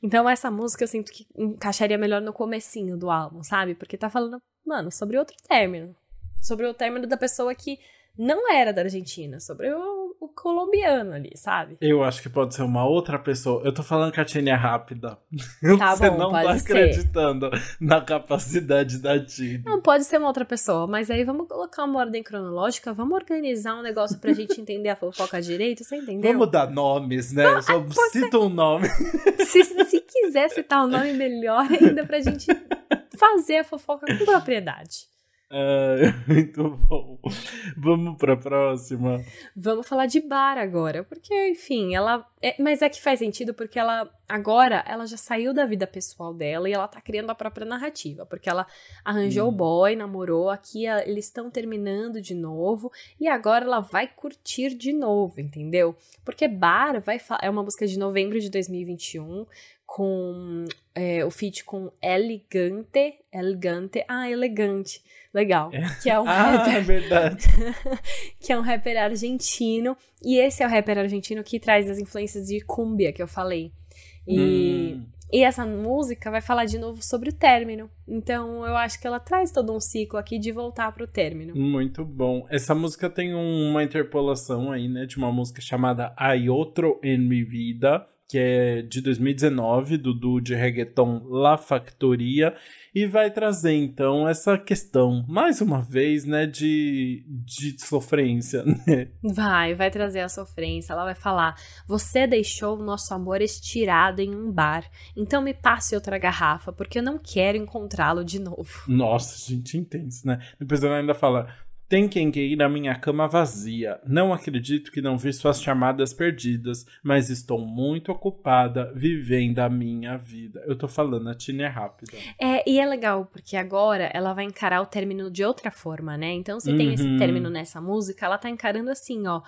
Então essa música eu sinto que encaixaria melhor no comecinho do álbum, sabe? Porque tá falando, mano, sobre outro término. Sobre o término da pessoa que não era da Argentina, sobre o, o colombiano ali, sabe? Eu acho que pode ser uma outra pessoa. Eu tô falando que a Tini é rápida. Tá Você bom, não tá pode ser. acreditando na capacidade da Tini. Não, pode ser uma outra pessoa, mas aí vamos colocar uma ordem cronológica, vamos organizar um negócio pra gente entender a fofoca direito, você entendeu? Vamos dar nomes, né? Só cita um nome. Se, se quiser citar o nome melhor ainda pra gente fazer a fofoca com propriedade. Ah, muito bom. Vamos pra próxima. Vamos falar de bar agora, porque, enfim, ela. é- mas é que faz sentido porque ela. Agora, ela já saiu da vida pessoal dela e ela tá criando a própria narrativa. Porque ela arranjou o Hum. boy, namorou, aqui a- eles estão terminando de novo e agora ela vai curtir de novo, entendeu? Porque Bar vai é uma música de novembro de 2021 com é, o feat com Elegante. Elegante. Ah, elegante. Legal. Que é um Ah, rapper é verdade. que é um rapper argentino. E esse é o rapper argentino que traz as influências de cumbia que eu falei. E Hum. E essa música vai falar de novo sobre o término. Então eu acho que ela traz todo um ciclo aqui de voltar pro término. Muito bom. Essa música tem uma interpolação aí, né, de uma música chamada Hay Otro en mi vida, que é de 2019, do duo de reggaeton La Factoria, e vai trazer então essa questão, mais uma vez, né, de, de sofrência, né? Vai, vai trazer a sofrência. Ela vai falar: Você deixou o nosso amor estirado em um bar, então me passe outra garrafa, porque eu não quero encontrá-lo de novo. Nossa, gente, intenso, né? Depois ela ainda fala: tem quem queira minha cama vazia. Não acredito que não vi suas chamadas perdidas, mas estou muito ocupada vivendo a minha vida. Eu tô falando, a Tina é rápida. É, e é legal, porque agora ela vai encarar o término de outra forma, né? Então, se uhum. tem esse uhum. término nessa música, ela tá encarando assim, ó.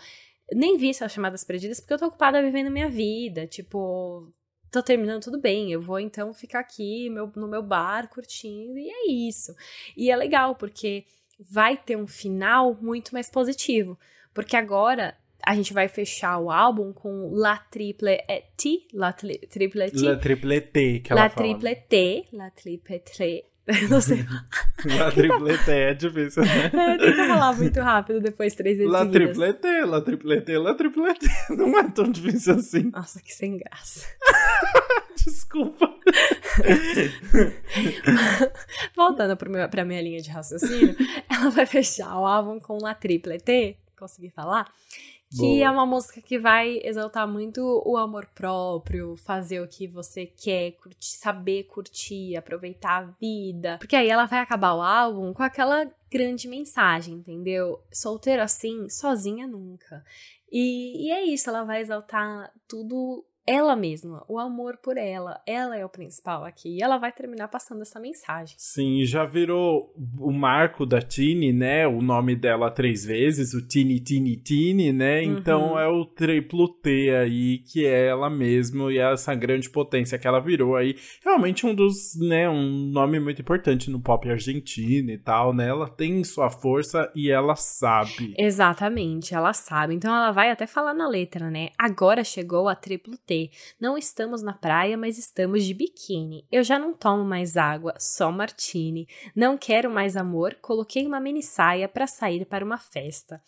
Nem vi suas chamadas perdidas porque eu tô ocupada vivendo minha vida. Tipo, tô terminando tudo bem, eu vou então ficar aqui meu, no meu bar curtindo, e é isso. E é legal, porque vai ter um final muito mais positivo. Porque agora a gente vai fechar o álbum com La Triple T, La Triple T. La Triple T, que ela La fala. Triple T, La Triple T. Não sei. La Triple T é difícil, né? É, tem que falar muito rápido depois três vezes La Triple T, La Triple T, La Triple T. Não é tão difícil assim. Nossa, que sem graça. Desculpa. Voltando para minha linha de raciocínio, ela vai fechar o álbum com La Triple T, consegui falar, que Boa. é uma música que vai exaltar muito o amor próprio, fazer o que você quer, curtir, saber curtir, aproveitar a vida. Porque aí ela vai acabar o álbum com aquela grande mensagem, entendeu? Solteiro assim, sozinha nunca. E, e é isso, ela vai exaltar tudo ela mesma, o amor por ela. Ela é o principal aqui. E ela vai terminar passando essa mensagem. Sim, já virou o marco da Tini, né? O nome dela três vezes, o Tini, Tini, Tini, né? Uhum. Então é o triplo T aí, que é ela mesma e é essa grande potência que ela virou aí. Realmente um dos, né? Um nome muito importante no pop argentino e tal, né? Ela tem sua força e ela sabe. Exatamente, ela sabe. Então ela vai até falar na letra, né? Agora chegou a triplo T não estamos na praia, mas estamos de biquíni. Eu já não tomo mais água, só martini. Não quero mais amor, coloquei uma mini saia para sair para uma festa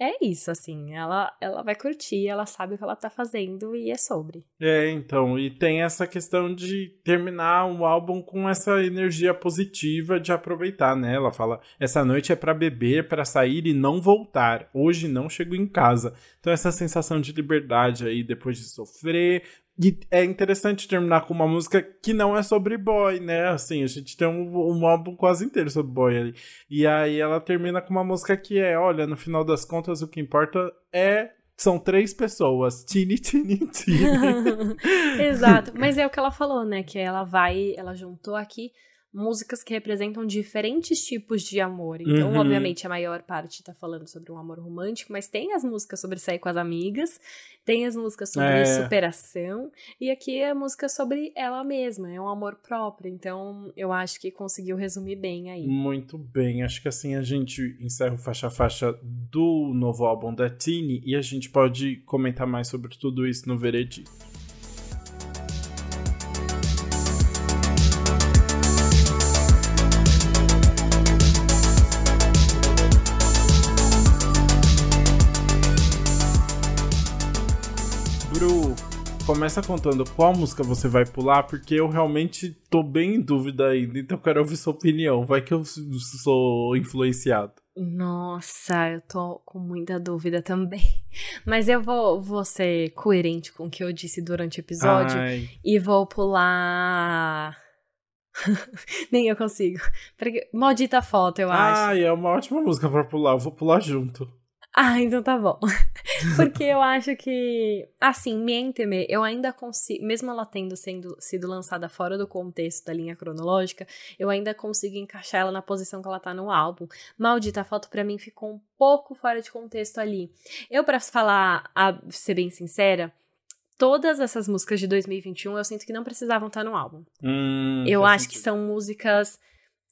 é isso, assim, ela, ela vai curtir, ela sabe o que ela tá fazendo e é sobre. É, então, e tem essa questão de terminar o álbum com essa energia positiva de aproveitar, né? Ela fala: essa noite é para beber, para sair e não voltar. Hoje não chego em casa. Então, essa sensação de liberdade aí depois de sofrer, e é interessante terminar com uma música que não é sobre boy, né? Assim, a gente tem um, um álbum quase inteiro sobre boy ali. E aí ela termina com uma música que é, olha, no final das contas o que importa é são três pessoas. Tini, tini, tini. Exato. Mas é o que ela falou, né? Que ela vai, ela juntou aqui músicas que representam diferentes tipos de amor. Então, uhum. obviamente, a maior parte tá falando sobre um amor romântico, mas tem as músicas sobre sair com as amigas, tem as músicas sobre é. superação, e aqui é a música sobre ela mesma, é um amor próprio. Então, eu acho que conseguiu resumir bem aí. Muito bem. Acho que assim a gente encerra o faixa a faixa do novo álbum da Tini e a gente pode comentar mais sobre tudo isso no veredito. Começa contando qual música você vai pular, porque eu realmente tô bem em dúvida ainda, então eu quero ouvir sua opinião. Vai que eu sou influenciado. Nossa, eu tô com muita dúvida também. Mas eu vou, vou ser coerente com o que eu disse durante o episódio Ai. e vou pular. Nem eu consigo. Maldita foto, eu acho. Ai, é uma ótima música pra pular. Eu vou pular junto. Ah, então tá bom. Porque eu acho que, assim, Mienteme, eu ainda consigo, mesmo ela tendo sendo, sido lançada fora do contexto da linha cronológica, eu ainda consigo encaixar ela na posição que ela tá no álbum. Maldita Foto para mim ficou um pouco fora de contexto ali. Eu, para falar, a ser bem sincera, todas essas músicas de 2021 eu sinto que não precisavam estar no álbum. Hum, eu acho sentido. que são músicas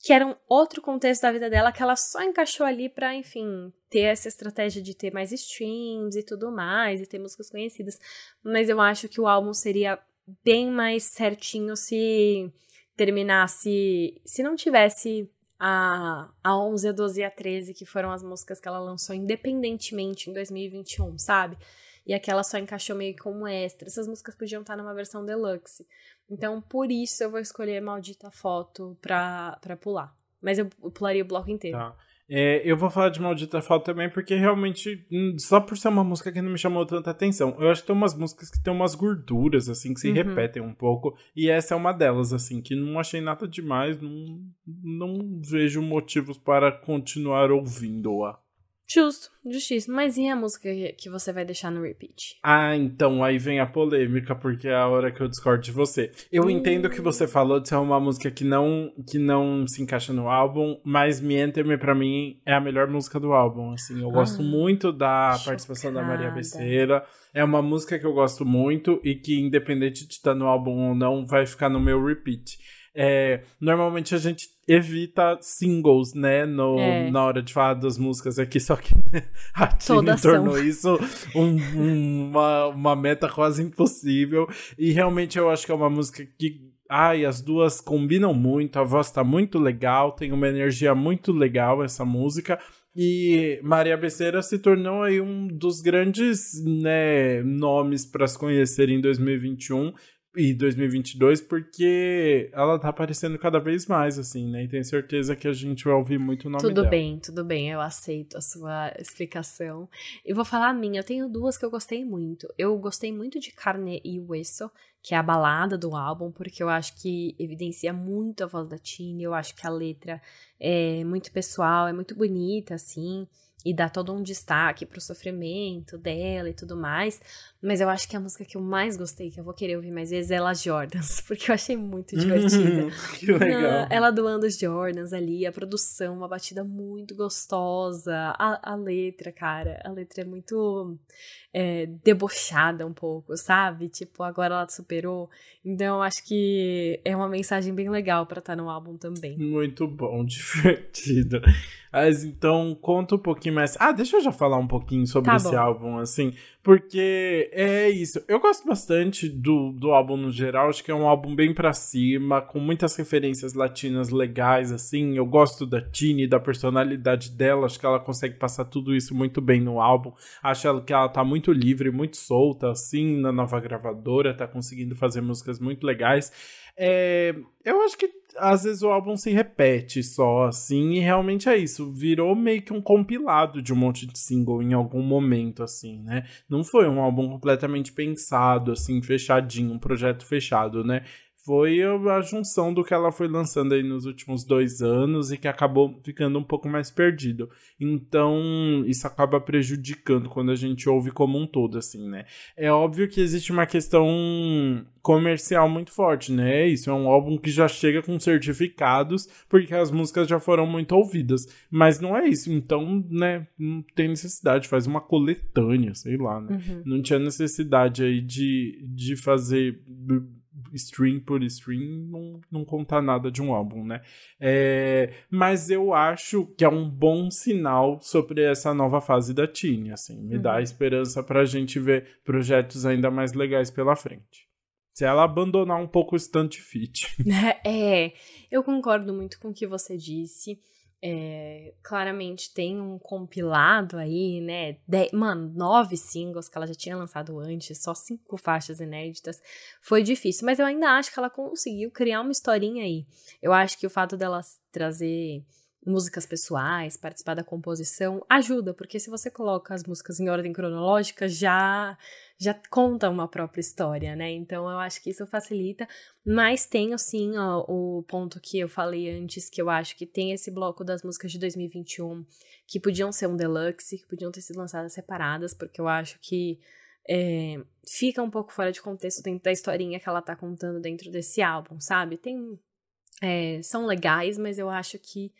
que era um outro contexto da vida dela que ela só encaixou ali para, enfim, ter essa estratégia de ter mais streams e tudo mais, e ter músicas conhecidas. Mas eu acho que o álbum seria bem mais certinho se terminasse. Se não tivesse a, a 11, a 12 e a 13, que foram as músicas que ela lançou independentemente em 2021, sabe? E aquela só encaixou meio como extra. Essas músicas podiam estar numa versão deluxe. Então, por isso eu vou escolher Maldita Foto pra, pra pular. Mas eu pularia o bloco inteiro. Tá. É, eu vou falar de Maldita Foto também, porque realmente, hum, só por ser uma música que não me chamou tanta atenção. Eu acho que tem umas músicas que tem umas gorduras, assim, que se uhum. repetem um pouco. E essa é uma delas, assim, que não achei nada demais, não, não vejo motivos para continuar ouvindo-a. Justo, justíssimo. Mas e a música que você vai deixar no repeat? Ah, então aí vem a polêmica, porque é a hora que eu discordo de você. Eu uh. entendo que você falou de ser uma música que não, que não se encaixa no álbum, mas Me Enter pra mim é a melhor música do álbum. Assim, eu ah, gosto muito da chocada. participação da Maria Becerra. É uma música que eu gosto muito e que, independente de estar no álbum ou não, vai ficar no meu repeat. É, normalmente a gente evita singles, né, no, é. na hora de falar das músicas aqui, só que né, a Tini tornou isso um, um, uma, uma meta quase impossível. E realmente eu acho que é uma música que Ai, as duas combinam muito, a voz tá muito legal, tem uma energia muito legal essa música. E Maria Becerra se tornou aí um dos grandes né, nomes para se conhecer em 2021 e 2022 porque ela tá aparecendo cada vez mais, assim, né? E tenho certeza que a gente vai ouvir muito o nome tudo dela. Tudo bem, tudo bem, eu aceito a sua explicação. E vou falar a minha, eu tenho duas que eu gostei muito. Eu gostei muito de Carne e Hueso, que é a balada do álbum, porque eu acho que evidencia muito a voz da Tini, eu acho que a letra é muito pessoal, é muito bonita, assim e dá todo um destaque pro sofrimento dela e tudo mais. Mas eu acho que a música que eu mais gostei, que eu vou querer ouvir mais vezes, é Ela Jordans, porque eu achei muito divertida. que legal. Ela doando os Jordans ali, a produção, uma batida muito gostosa. A, a letra, cara, a letra é muito é, debochada um pouco, sabe? Tipo, agora ela superou. Então eu acho que é uma mensagem bem legal para estar tá no álbum também. Muito bom, divertido. Mas então, conta um pouquinho mais. Ah, deixa eu já falar um pouquinho sobre tá esse álbum, assim. Porque é isso. Eu gosto bastante do, do álbum no geral. Acho que é um álbum bem pra cima, com muitas referências latinas legais, assim. Eu gosto da Tini, da personalidade dela. Acho que ela consegue passar tudo isso muito bem no álbum. Acho que ela tá muito livre, muito solta, assim, na nova gravadora. Tá conseguindo fazer músicas muito legais. É, eu acho que às vezes o álbum se repete só, assim, e realmente é isso. Virou meio que um compilado de um monte de single em algum momento, assim, né? Não foi um álbum completamente pensado, assim, fechadinho, um projeto fechado, né? Foi a junção do que ela foi lançando aí nos últimos dois anos e que acabou ficando um pouco mais perdido. Então, isso acaba prejudicando quando a gente ouve como um todo, assim, né? É óbvio que existe uma questão comercial muito forte, né? Isso é um álbum que já chega com certificados porque as músicas já foram muito ouvidas. Mas não é isso. Então, né, não tem necessidade. Faz uma coletânea, sei lá, né? Uhum. Não tinha necessidade aí de, de fazer stream por stream não, não contar nada de um álbum, né? É, mas eu acho que é um bom sinal sobre essa nova fase da Tini, assim, me uhum. dá esperança pra gente ver projetos ainda mais legais pela frente. Se ela abandonar um pouco o stunt fit. É, eu concordo muito com o que você disse. É, claramente tem um compilado aí, né? Mano, nove singles que ela já tinha lançado antes, só cinco faixas inéditas. Foi difícil, mas eu ainda acho que ela conseguiu criar uma historinha aí. Eu acho que o fato dela trazer músicas pessoais, participar da composição, ajuda, porque se você coloca as músicas em ordem cronológica, já já conta uma própria história, né? Então eu acho que isso facilita, mas tem assim ó, o ponto que eu falei antes, que eu acho que tem esse bloco das músicas de 2021 que podiam ser um deluxe, que podiam ter sido lançadas separadas, porque eu acho que é, fica um pouco fora de contexto dentro da historinha que ela tá contando dentro desse álbum, sabe? Tem é, são legais, mas eu acho que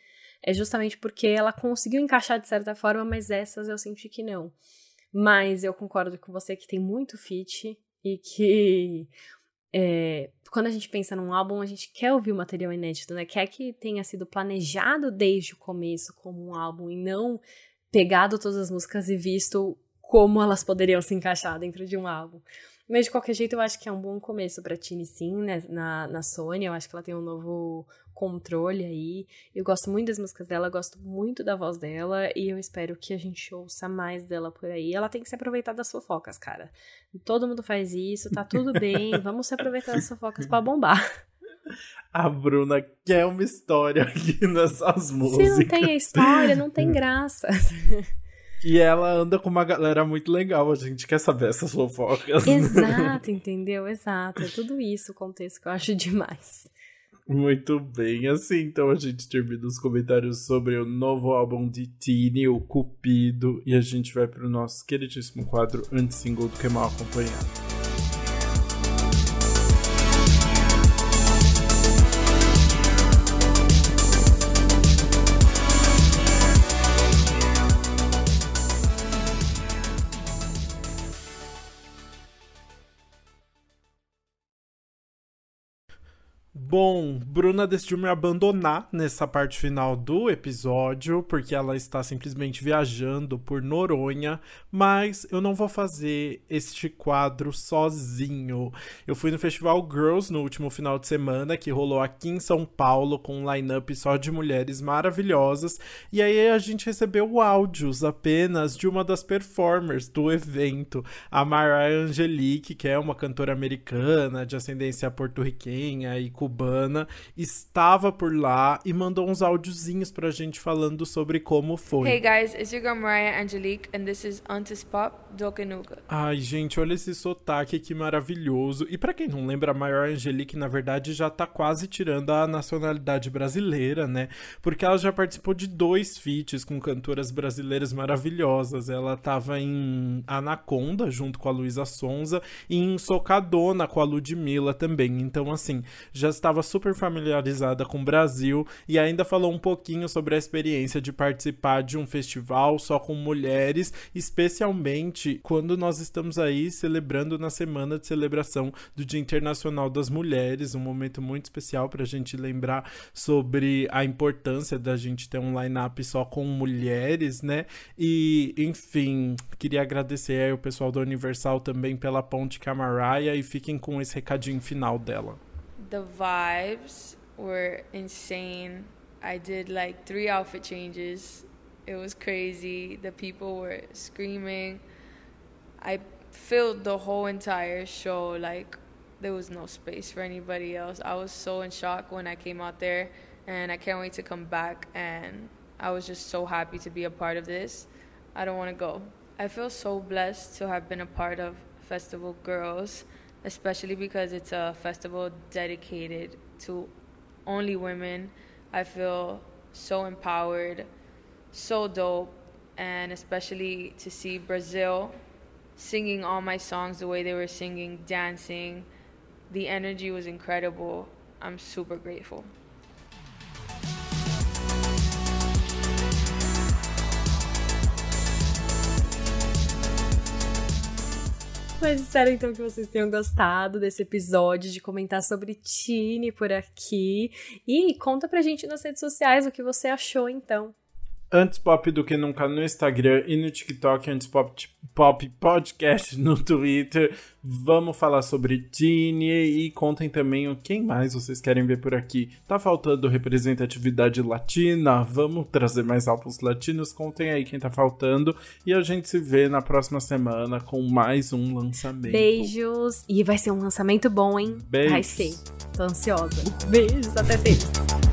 é justamente porque ela conseguiu encaixar de certa forma, mas essas eu senti que não. Mas eu concordo com você que tem muito fit e que é, quando a gente pensa num álbum, a gente quer ouvir o material inédito, né? Quer que tenha sido planejado desde o começo como um álbum e não pegado todas as músicas e visto como elas poderiam se encaixar dentro de um álbum. Mas de qualquer jeito, eu acho que é um bom começo pra Tini, sim, né? Na, na Sony. Eu acho que ela tem um novo controle aí. Eu gosto muito das músicas dela, gosto muito da voz dela. E eu espero que a gente ouça mais dela por aí. Ela tem que se aproveitar das fofocas, cara. Todo mundo faz isso, tá tudo bem. Vamos se aproveitar das fofocas pra bombar. A Bruna quer uma história aqui nessas músicas. Se não tem a história, não tem graça. E ela anda com uma galera muito legal, a gente quer saber essas fofocas. Exato, entendeu? Exato. É tudo isso o contexto que eu acho demais. Muito bem, assim então a gente termina os comentários sobre o novo álbum de Tini, o Cupido, e a gente vai para o nosso queridíssimo quadro anti-single do Que Mal Acompanhado. Bom, Bruna decidiu me abandonar nessa parte final do episódio, porque ela está simplesmente viajando por Noronha, mas eu não vou fazer este quadro sozinho. Eu fui no Festival Girls no último final de semana, que rolou aqui em São Paulo, com um line-up só de mulheres maravilhosas, e aí a gente recebeu áudios apenas de uma das performers do evento, a Mariah Angelique, que é uma cantora americana de ascendência porto-riquenha e cubana Urbana estava por lá e mandou uns áudiozinhos pra gente falando sobre como foi. Hey guys, it's your girl Mariah Angelique and this is Antis Pop Dokenuga. Ai, gente, olha esse sotaque que maravilhoso. E para quem não lembra, a Mariah Angelique, na verdade, já tá quase tirando a nacionalidade brasileira, né? Porque ela já participou de dois feats com cantoras brasileiras maravilhosas. Ela tava em Anaconda, junto com a Luísa Sonza, e em Socadona, com a Ludmilla também. Então, assim, já estava estava super familiarizada com o Brasil e ainda falou um pouquinho sobre a experiência de participar de um festival só com mulheres, especialmente quando nós estamos aí celebrando na semana de celebração do Dia Internacional das Mulheres, um momento muito especial para a gente lembrar sobre a importância da gente ter um line-up só com mulheres, né? E, enfim, queria agradecer aí o pessoal da Universal também pela ponte Camaraia e fiquem com esse recadinho final dela. The vibes were insane. I did like three outfit changes. It was crazy. The people were screaming. I filled the whole entire show like there was no space for anybody else. I was so in shock when I came out there and I can't wait to come back and I was just so happy to be a part of this. I don't want to go. I feel so blessed to have been a part of Festival Girls especially because it's a festival dedicated to only women. I feel so empowered, so dope, and especially to see Brazil singing all my songs the way they were singing, dancing. The energy was incredible. I'm super grateful. Mas espero então que vocês tenham gostado desse episódio, de comentar sobre Tini por aqui. E conta pra gente nas redes sociais o que você achou então. Antes Pop do que nunca no Instagram e no TikTok, Antes Pop, Pop Podcast no Twitter. Vamos falar sobre Tini e contem também o quem mais vocês querem ver por aqui. Tá faltando representatividade latina? Vamos trazer mais álbuns latinos? Contem aí quem tá faltando e a gente se vê na próxima semana com mais um lançamento. Beijos! E vai ser um lançamento bom, hein? Beijos. Vai ser. Tô ansiosa. Beijos, até terça.